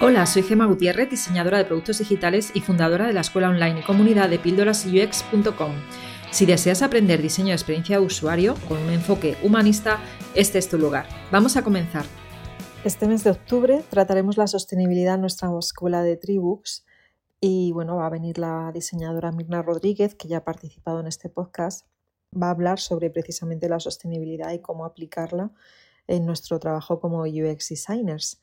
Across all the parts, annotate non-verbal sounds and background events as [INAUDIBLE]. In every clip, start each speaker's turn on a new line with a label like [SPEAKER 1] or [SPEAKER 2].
[SPEAKER 1] Hola, soy Gema Gutiérrez, diseñadora de productos digitales y fundadora de la escuela online y comunidad de píldorasux.com. Si deseas aprender diseño de experiencia de usuario con un enfoque humanista, este es tu lugar. Vamos a comenzar.
[SPEAKER 2] Este mes de octubre trataremos la sostenibilidad en nuestra escuela de Tribooks y bueno, va a venir la diseñadora Mirna Rodríguez, que ya ha participado en este podcast, va a hablar sobre precisamente la sostenibilidad y cómo aplicarla en nuestro trabajo como UX designers.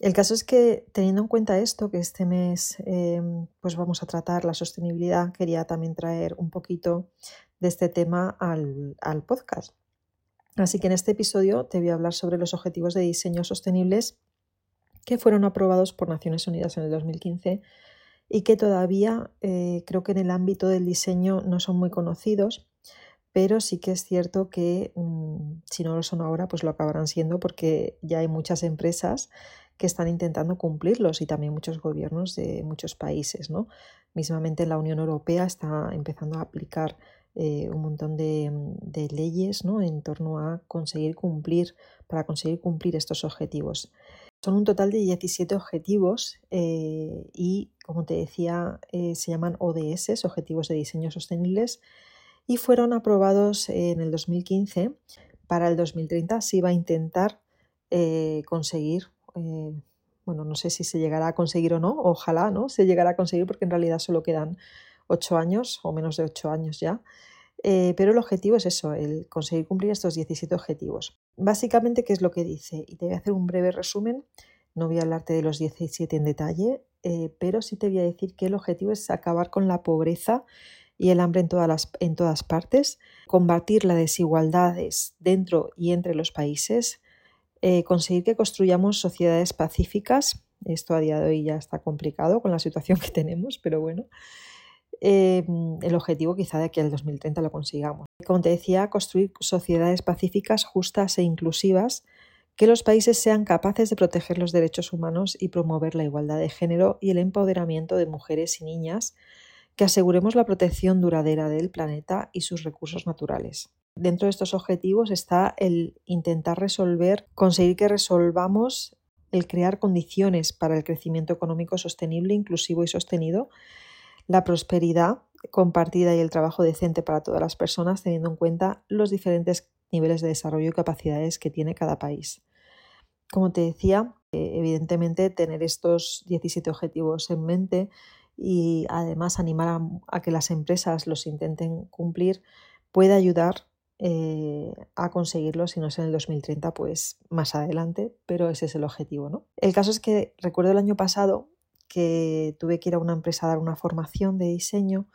[SPEAKER 2] El caso es que teniendo en cuenta esto, que este mes em, pues vamos a tratar la sostenibilidad, quería también traer un poquito de este tema al, al podcast. Así que en este episodio te voy a hablar sobre los objetivos de diseño sostenibles que fueron aprobados por Naciones Unidas en el 2015 y que todavía eh, creo que en el ámbito del diseño no son muy conocidos, pero sí que es cierto que mm, si no lo son ahora, pues lo acabarán siendo porque ya hay muchas empresas que están intentando cumplirlos y también muchos gobiernos de muchos países. ¿no? Mismamente la Unión Europea está empezando a aplicar eh, un montón de, leyes ¿no? en torno a conseguir cumplir, para conseguir cumplir estos objetivos. Son un total de 17 objetivos eh, y, como te decía, eh, se llaman ODS, Objetivos de Diseño Sostenibles, y fueron aprobados en el 2015. Para el 2030 se iba a intentar conseguir eh, bueno, no sé si se llegará a conseguir o no, ojalá no se llegará a conseguir porque en realidad solo quedan ocho años o menos de ocho años ya. Eh, pero el objetivo es eso, el conseguir cumplir estos 17 objetivos. Básicamente, ¿qué es lo que dice? Y te voy a hacer un breve resumen, no voy a hablarte de los 17 en detalle, eh, pero sí te voy a decir que el objetivo es acabar con la pobreza y el hambre en todas, las, en todas partes, combatir las desigualdades dentro y entre los países, eh, conseguir que construyamos sociedades pacíficas. Esto a día de hoy ya está complicado con la situación que tenemos, pero bueno, eh, el objetivo quizá de que el 2030 lo consigamos. Como te decía, construir sociedades pacíficas, justas e inclusivas, que los países sean capaces de proteger los derechos humanos y promover la igualdad de género y el empoderamiento de mujeres y niñas, que aseguremos la protección duradera del planeta y sus recursos naturales. Dentro de estos objetivos está el intentar resolver, conseguir que resolvamos el crear condiciones para el crecimiento económico sostenible, inclusivo y sostenido, la prosperidad compartida y el trabajo decente para todas las personas, teniendo en cuenta los diferentes niveles de desarrollo y capacidades que tiene cada país. Como te decía, eh, evidentemente tener estos 17 objetivos en mente y además animar a, que las empresas los intenten cumplir puede ayudar eh, a conseguirlo, si no es en el 2030, pues más adelante, pero ese es el objetivo. ¿no? El caso es que recuerdo el año pasado que tuve que ir a una empresa a dar una formación de diseño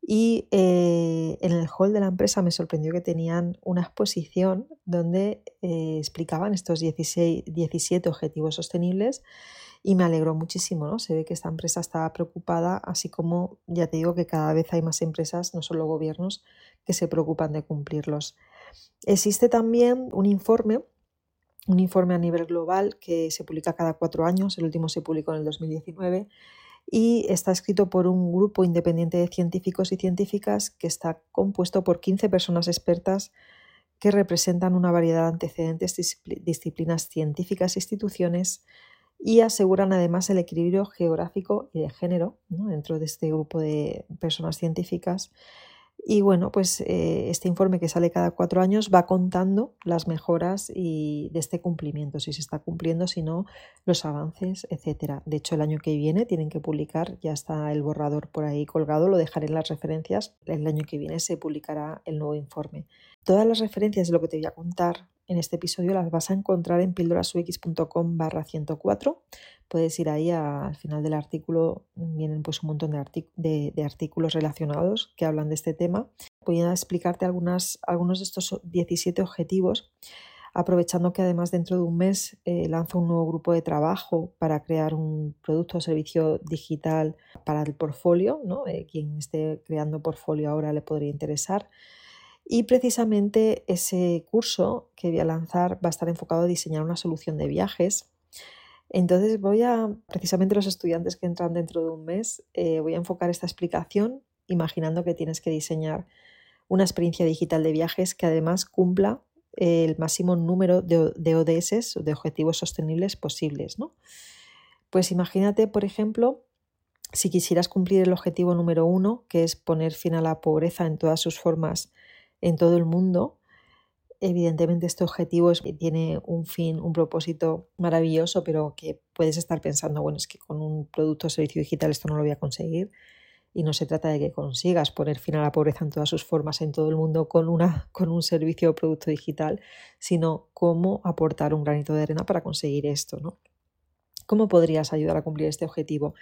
[SPEAKER 2] y eh, en el hall de la empresa me sorprendió que tenían una exposición donde eh, explicaban estos 16, 17 objetivos sostenibles y me alegró muchísimo, ¿no? Se ve que esta empresa estaba preocupada, así como ya te digo que cada vez hay más empresas, no solo gobiernos, que se preocupan de cumplirlos. Existe también un informe, un informe a nivel global que se publica cada cuatro años, el último se publicó en el 2019 y está escrito por un grupo independiente de científicos y científicas que está compuesto por 15 personas expertas que representan una variedad de antecedentes, disciplinas científicas e instituciones y aseguran además el equilibrio geográfico y de género dentro de este grupo de personas científicas y bueno, pues eh, este informe que sale cada cuatro años va contando las mejoras y de este cumplimiento, si se está cumpliendo, si no, los avances, etcétera. De hecho, el año que viene tienen que publicar, ya está el borrador por ahí colgado, lo dejaré en las referencias. El año que viene se publicará el nuevo informe. Todas las referencias de lo que te voy a contar en este episodio las vas a encontrar en píldorasux.com barra 104. Puedes ir ahí al final del artículo, vienen pues un montón de, artículos relacionados que hablan de este tema. Voy a explicarte algunos de estos 17 objetivos, aprovechando que además dentro de un mes eh, lanzo un nuevo grupo de trabajo para crear un producto o servicio digital para el portfolio. ¿no? Eh, quien esté creando portfolio ahora le podría interesar. Y precisamente ese curso que voy a lanzar va a estar enfocado a diseñar una solución de viajes. Entonces voy a, precisamente los estudiantes que entran dentro de un mes, eh, voy a enfocar esta explicación imaginando que tienes que diseñar una experiencia digital de viajes que además cumpla el máximo número de, de ODS, de objetivos sostenibles posibles. ¿no? Pues imagínate, por ejemplo, si quisieras cumplir el objetivo número uno, que es poner fin a la pobreza en todas sus formas en todo el mundo, evidentemente este objetivo tiene un fin, un propósito maravilloso, pero que puedes estar pensando, bueno, es que con un producto o servicio digital esto no lo voy a conseguir. Y no se trata de que consigas poner fin a la pobreza en todas sus formas en todo el mundo con, una, con un servicio o producto digital, sino cómo aportar un granito de arena para conseguir esto. ¿no? ¿Cómo podrías ayudar a cumplir este objetivo?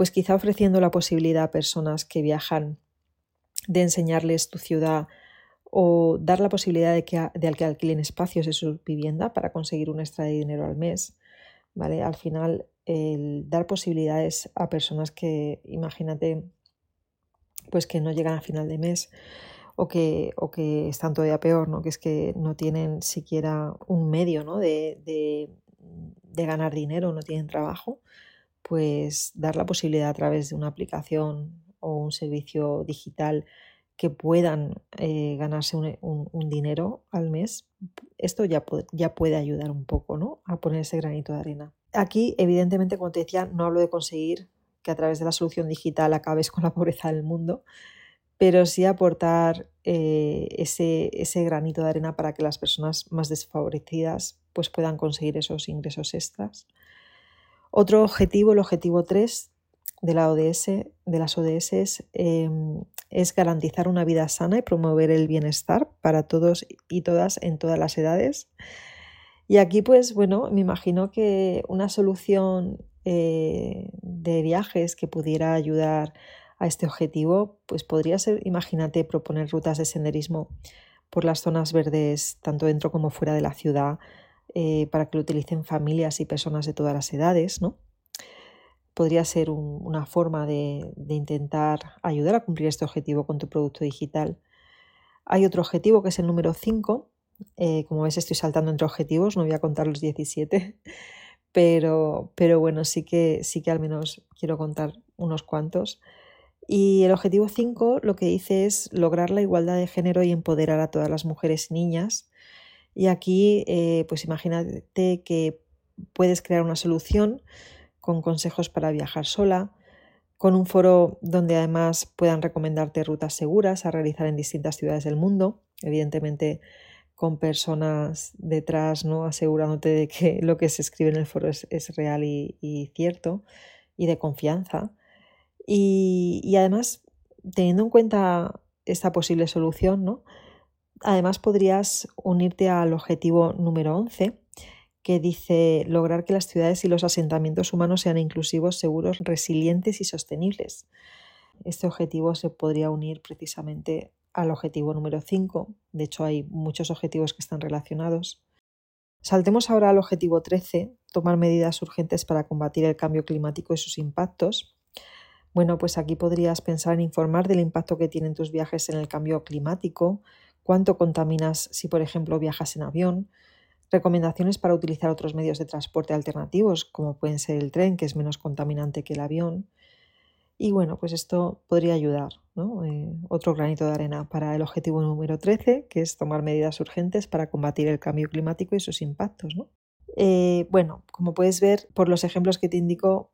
[SPEAKER 2] pues quizá ofreciendo la posibilidad a personas que viajan de enseñarles tu ciudad o dar la posibilidad de que, que alquilen espacios de su vivienda para conseguir un extra de dinero al mes. ¿vale? Al final, el dar posibilidades a personas que, imagínate, pues que no llegan a final de mes o que, o que están todavía peor, ¿no? que es que no tienen siquiera un medio ¿no? de, de, de ganar dinero, no tienen trabajo, pues dar la posibilidad a través de una aplicación o un servicio digital que puedan eh, ganarse un, dinero al mes, esto ya, puede ayudar un poco ¿no? a poner ese granito de arena. Aquí, evidentemente, como te decía, no hablo de conseguir que a través de la solución digital acabes con la pobreza del mundo, pero sí aportar eh, ese, granito de arena para que las personas más desfavorecidas pues, puedan conseguir esos ingresos extras. Otro objetivo, el objetivo 3 de, la ODS, de las ODS em, es garantizar una vida sana y promover el bienestar para todos y todas en todas las edades. Y aquí, pues bueno, me imagino que una solución eh, de viajes que pudiera ayudar a este objetivo, pues podría ser, imagínate, proponer rutas de senderismo por las zonas verdes, tanto dentro como fuera de la ciudad, eh, para que lo utilicen familias y personas de todas las edades, ¿no? Podría ser una forma de, intentar ayudar a cumplir este objetivo con tu producto digital. Hay otro objetivo que es el número 5. Eh, como ves, estoy saltando entre objetivos, no voy a contar los 17, [LAUGHS] pero, bueno, sí que, sí que al menos quiero contar unos cuantos. Y el objetivo 5 lo que dice es lograr la igualdad de género y empoderar a todas las mujeres y niñas y aquí, eh, pues imagínate que puedes crear una solución con consejos para viajar sola, con un foro donde además puedan recomendarte rutas seguras a realizar en distintas ciudades del mundo, evidentemente con personas detrás, ¿no? asegurándote de que [LAUGHS] lo que se escribe en el foro es, real y, cierto y de confianza. Y, y, además, teniendo en cuenta esta posible solución, ¿no? Además, podrías unirte al objetivo número 11, que dice lograr que las ciudades y los asentamientos humanos sean inclusivos, seguros, resilientes y sostenibles. Este objetivo se podría unir precisamente al objetivo número 5. De hecho, hay muchos objetivos que están relacionados. Saltemos ahora al objetivo 13, tomar medidas urgentes para combatir el cambio climático y sus impactos. Bueno, pues aquí podrías pensar en informar del impacto que tienen tus viajes en el cambio climático, cuánto contaminas si, por ejemplo, viajas en avión, recomendaciones para utilizar otros medios de transporte alternativos, como pueden ser el tren, que es menos contaminante que el avión. Y bueno, pues esto podría ayudar, ¿no? Eh, otro granito de arena para el objetivo número 13, que es tomar medidas urgentes para combatir el cambio climático y sus impactos. ¿no? Eh, bueno, como puedes ver por los ejemplos que te indico,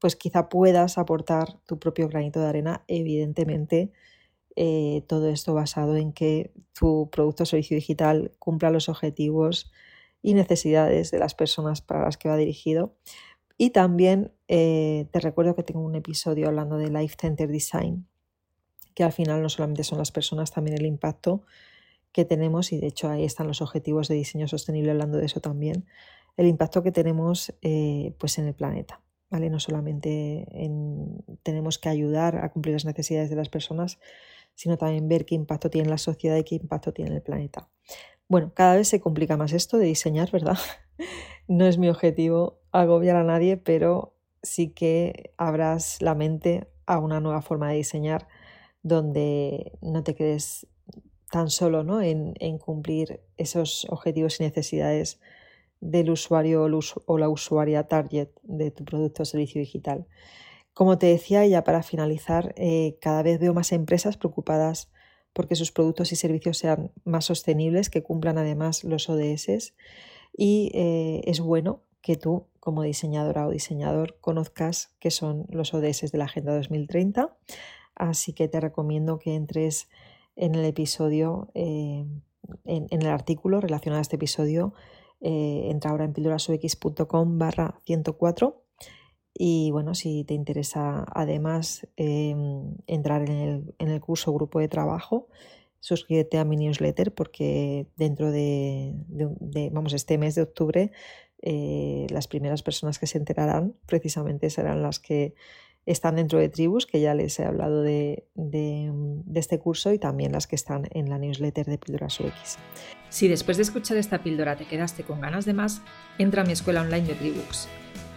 [SPEAKER 2] pues quizá puedas aportar tu propio granito de arena, evidentemente eh, todo esto basado en que tu producto o servicio digital cumpla los objetivos y necesidades de las personas para las que va dirigido. Y también eh, te recuerdo que tengo un episodio hablando de Life Center Design, que al final no solamente son las personas, también el impacto que tenemos, y de hecho ahí están los objetivos de diseño sostenible hablando de eso también, el impacto que tenemos eh, pues en el planeta. ¿vale? No solamente tenemos que ayudar a cumplir las necesidades de las personas, sino también ver qué impacto tiene la sociedad y qué impacto tiene el planeta. Bueno, cada vez se complica más esto de diseñar, ¿verdad? [LAUGHS] no es mi objetivo agobiar a nadie, pero sí que abras la mente a una nueva forma de diseñar donde no te quedes tan solo ¿no? en, cumplir esos objetivos y necesidades del usuario o la usuaria target de tu producto o servicio digital. Como te decía, ya para finalizar, eh, cada vez veo más empresas preocupadas porque sus productos y servicios sean más sostenibles, que cumplan además los ODS y eh, es bueno que tú como diseñadora o diseñador conozcas qué son los ODS de la Agenda 2030. Así que te recomiendo que entres en el episodio, eh, en, el artículo relacionado a este episodio. Eh, entra ahora en pildorasux.com barra 104 y bueno, si te interesa además em, entrar en el, curso grupo de trabajo, suscríbete a mi newsletter porque dentro de, vamos, este mes de octubre eh, las primeras personas que se enterarán precisamente serán las que están dentro de Tribus, que ya les he hablado de, este curso, y también las que están en la newsletter de Píldoras UX.
[SPEAKER 1] Si después de escuchar esta píldora te quedaste con ganas de más, entra a mi escuela online de Tribux